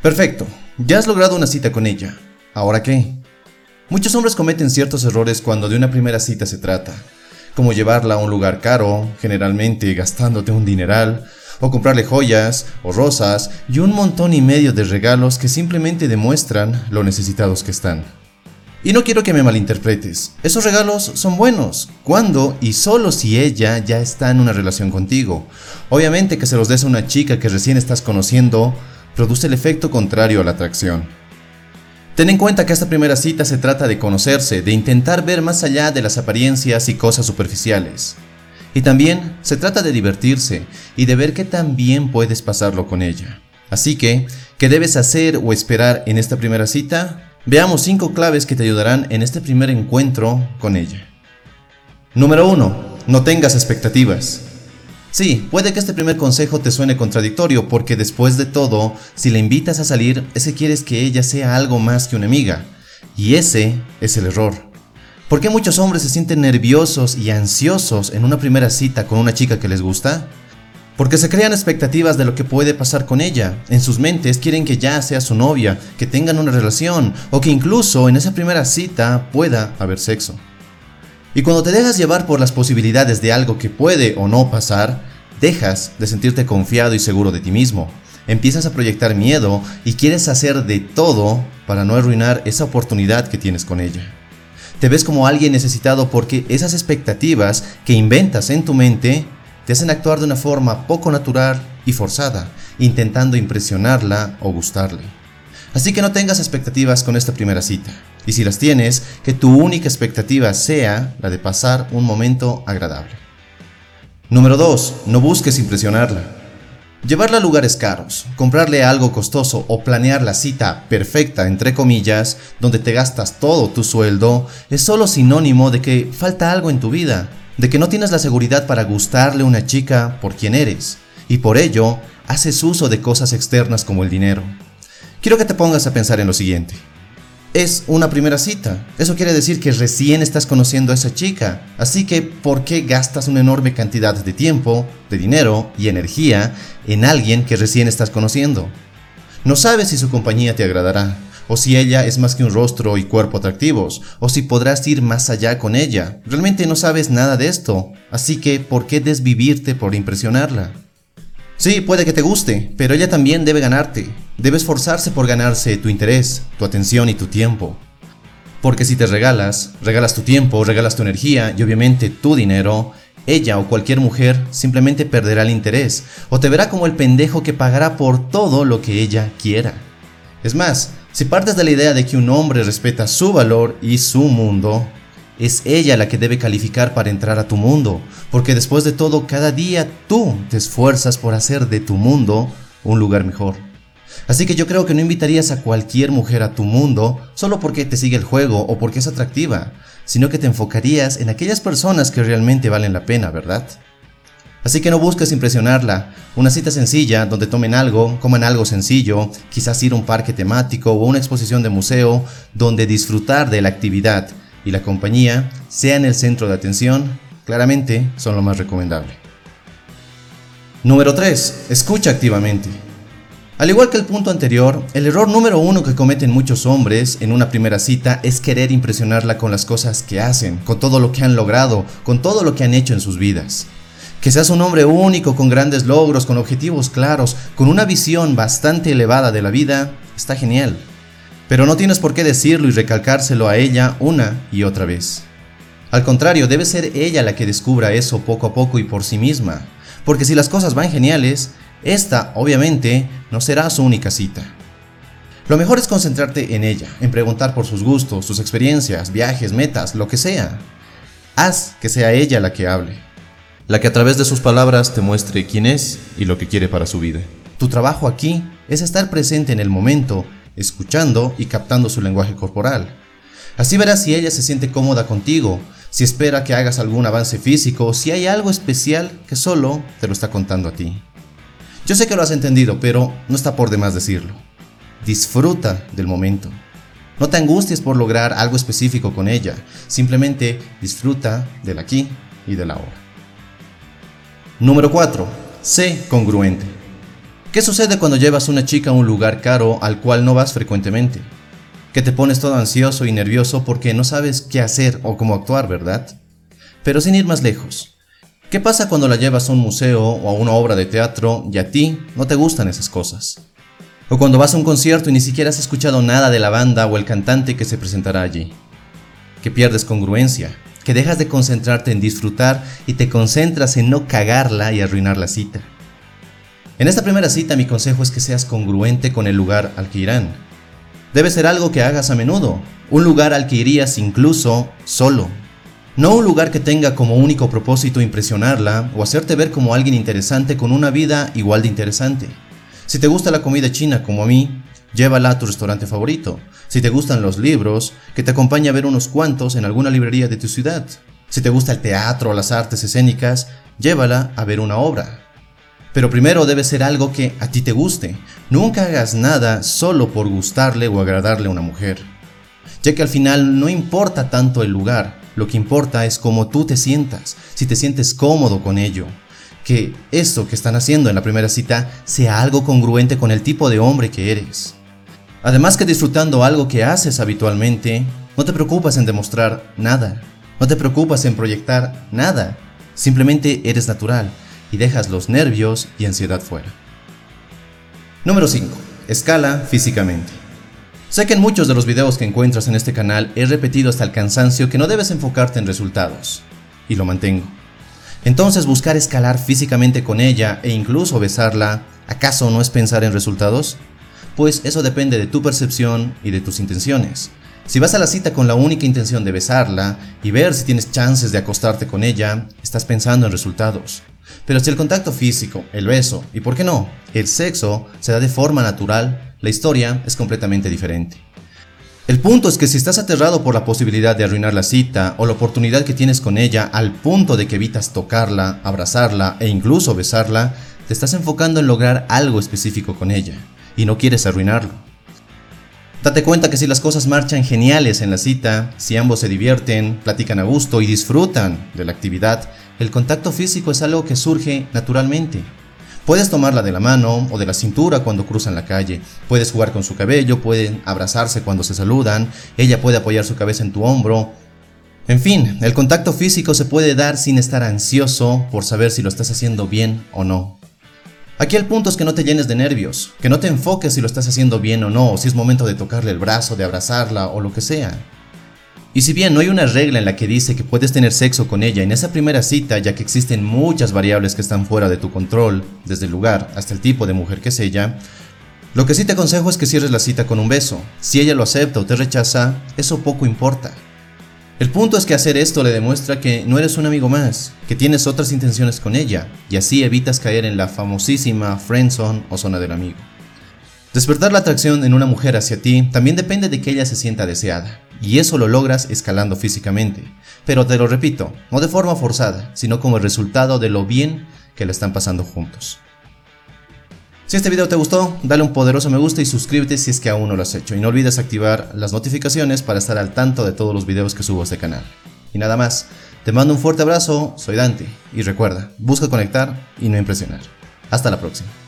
Perfecto, ya has logrado una cita con ella. ¿Ahora qué? Muchos hombres cometen ciertos errores cuando de una primera cita se trata, como llevarla a un lugar caro, generalmente gastándote un dineral, o comprarle joyas o rosas y un montón y medio de regalos que simplemente demuestran lo necesitados que están. Y no quiero que me malinterpretes, esos regalos son buenos cuando y solo si ella ya está en una relación contigo. Obviamente que se los des a una chica que recién estás conociendo produce el efecto contrario a la atracción. Ten en cuenta que esta primera cita se trata de conocerse, de intentar ver más allá de las apariencias y cosas superficiales. Y también se trata de divertirse y de ver qué tan bien puedes pasarlo con ella. Así que, ¿qué debes hacer o esperar en esta primera cita? Veamos 5 claves que te ayudarán en este primer encuentro con ella. Número 1. No tengas expectativas. Sí, puede que este primer consejo te suene contradictorio porque después de todo, si la invitas a salir, ese quieres que ella sea algo más que una amiga. Y ese es el error. ¿Por qué muchos hombres se sienten nerviosos y ansiosos en una primera cita con una chica que les gusta? Porque se crean expectativas de lo que puede pasar con ella. En sus mentes quieren que ya sea su novia, que tengan una relación o que incluso en esa primera cita pueda haber sexo. Y cuando te dejas llevar por las posibilidades de algo que puede o no pasar, dejas de sentirte confiado y seguro de ti mismo. Empiezas a proyectar miedo y quieres hacer de todo para no arruinar esa oportunidad que tienes con ella. Te ves como alguien necesitado porque esas expectativas que inventas en tu mente te hacen actuar de una forma poco natural y forzada, intentando impresionarla o gustarle. Así que no tengas expectativas con esta primera cita. Y si las tienes, que tu única expectativa sea la de pasar un momento agradable. Número 2. No busques impresionarla. Llevarla a lugares caros, comprarle algo costoso o planear la cita perfecta, entre comillas, donde te gastas todo tu sueldo, es solo sinónimo de que falta algo en tu vida de que no tienes la seguridad para gustarle a una chica por quien eres, y por ello haces uso de cosas externas como el dinero. Quiero que te pongas a pensar en lo siguiente. Es una primera cita. Eso quiere decir que recién estás conociendo a esa chica. Así que, ¿por qué gastas una enorme cantidad de tiempo, de dinero y energía en alguien que recién estás conociendo? No sabes si su compañía te agradará, o si ella es más que un rostro y cuerpo atractivos, o si podrás ir más allá con ella. Realmente no sabes nada de esto, así que ¿por qué desvivirte por impresionarla? Sí, puede que te guste, pero ella también debe ganarte. Debe esforzarse por ganarse tu interés, tu atención y tu tiempo. Porque si te regalas, regalas tu tiempo, regalas tu energía y obviamente tu dinero, ella o cualquier mujer simplemente perderá el interés o te verá como el pendejo que pagará por todo lo que ella quiera. Es más, si partes de la idea de que un hombre respeta su valor y su mundo, es ella la que debe calificar para entrar a tu mundo, porque después de todo cada día tú te esfuerzas por hacer de tu mundo un lugar mejor. Así que yo creo que no invitarías a cualquier mujer a tu mundo solo porque te sigue el juego o porque es atractiva, sino que te enfocarías en aquellas personas que realmente valen la pena, ¿verdad? Así que no busques impresionarla. Una cita sencilla donde tomen algo, coman algo sencillo, quizás ir a un parque temático o una exposición de museo donde disfrutar de la actividad y la compañía sean el centro de atención, claramente son lo más recomendable. Número 3. Escucha activamente. Al igual que el punto anterior, el error número uno que cometen muchos hombres en una primera cita es querer impresionarla con las cosas que hacen, con todo lo que han logrado, con todo lo que han hecho en sus vidas. Que seas un hombre único, con grandes logros, con objetivos claros, con una visión bastante elevada de la vida, está genial. Pero no tienes por qué decirlo y recalcárselo a ella una y otra vez. Al contrario, debe ser ella la que descubra eso poco a poco y por sí misma. Porque si las cosas van geniales, esta, obviamente, no será su única cita. Lo mejor es concentrarte en ella, en preguntar por sus gustos, sus experiencias, viajes, metas, lo que sea. Haz que sea ella la que hable la que a través de sus palabras te muestre quién es y lo que quiere para su vida. Tu trabajo aquí es estar presente en el momento, escuchando y captando su lenguaje corporal. Así verás si ella se siente cómoda contigo, si espera que hagas algún avance físico, si hay algo especial que solo te lo está contando a ti. Yo sé que lo has entendido, pero no está por demás decirlo. Disfruta del momento. No te angusties por lograr algo específico con ella, simplemente disfruta del aquí y del ahora. Número 4. Sé congruente. ¿Qué sucede cuando llevas una chica a un lugar caro al cual no vas frecuentemente? Que te pones todo ansioso y nervioso porque no sabes qué hacer o cómo actuar, ¿verdad? Pero sin ir más lejos. ¿Qué pasa cuando la llevas a un museo o a una obra de teatro y a ti no te gustan esas cosas? O cuando vas a un concierto y ni siquiera has escuchado nada de la banda o el cantante que se presentará allí. Que pierdes congruencia, que dejas de concentrarte en disfrutar y te concentras en no cagarla y arruinar la cita. En esta primera cita mi consejo es que seas congruente con el lugar al que irán. Debe ser algo que hagas a menudo, un lugar al que irías incluso solo. No un lugar que tenga como único propósito impresionarla o hacerte ver como alguien interesante con una vida igual de interesante. Si te gusta la comida china como a mí, llévala a tu restaurante favorito. Si te gustan los libros, que te acompañe a ver unos cuantos en alguna librería de tu ciudad. Si te gusta el teatro o las artes escénicas, llévala a ver una obra. Pero primero debe ser algo que a ti te guste. Nunca hagas nada solo por gustarle o agradarle a una mujer. Ya que al final no importa tanto el lugar, lo que importa es cómo tú te sientas, si te sientes cómodo con ello. Que esto que están haciendo en la primera cita sea algo congruente con el tipo de hombre que eres. Además que disfrutando algo que haces habitualmente, no te preocupas en demostrar nada, no te preocupas en proyectar nada, simplemente eres natural y dejas los nervios y ansiedad fuera. Número 5. Escala físicamente. Sé que en muchos de los videos que encuentras en este canal he repetido hasta el cansancio que no debes enfocarte en resultados, y lo mantengo. Entonces buscar escalar físicamente con ella e incluso besarla, ¿acaso no es pensar en resultados? Pues eso depende de tu percepción y de tus intenciones. Si vas a la cita con la única intención de besarla y ver si tienes chances de acostarte con ella, estás pensando en resultados. Pero si el contacto físico, el beso y, por qué no, el sexo se da de forma natural, la historia es completamente diferente. El punto es que si estás aterrado por la posibilidad de arruinar la cita o la oportunidad que tienes con ella al punto de que evitas tocarla, abrazarla e incluso besarla, te estás enfocando en lograr algo específico con ella y no quieres arruinarlo. Date cuenta que si las cosas marchan geniales en la cita, si ambos se divierten, platican a gusto y disfrutan de la actividad, el contacto físico es algo que surge naturalmente. Puedes tomarla de la mano o de la cintura cuando cruzan la calle, puedes jugar con su cabello, pueden abrazarse cuando se saludan, ella puede apoyar su cabeza en tu hombro. En fin, el contacto físico se puede dar sin estar ansioso por saber si lo estás haciendo bien o no. Aquí el punto es que no te llenes de nervios, que no te enfoques si lo estás haciendo bien o no, o si es momento de tocarle el brazo, de abrazarla o lo que sea. Y si bien no hay una regla en la que dice que puedes tener sexo con ella en esa primera cita, ya que existen muchas variables que están fuera de tu control, desde el lugar hasta el tipo de mujer que es ella, lo que sí te aconsejo es que cierres la cita con un beso. Si ella lo acepta o te rechaza, eso poco importa. El punto es que hacer esto le demuestra que no eres un amigo más, que tienes otras intenciones con ella, y así evitas caer en la famosísima friendzone o zona del amigo. Despertar la atracción en una mujer hacia ti también depende de que ella se sienta deseada, y eso lo logras escalando físicamente. Pero te lo repito, no de forma forzada, sino como el resultado de lo bien que le están pasando juntos. Si este video te gustó, dale un poderoso me gusta y suscríbete si es que aún no lo has hecho. Y no olvides activar las notificaciones para estar al tanto de todos los videos que subo a este canal. Y nada más, te mando un fuerte abrazo, soy Dante, y recuerda, busca conectar y no impresionar. Hasta la próxima.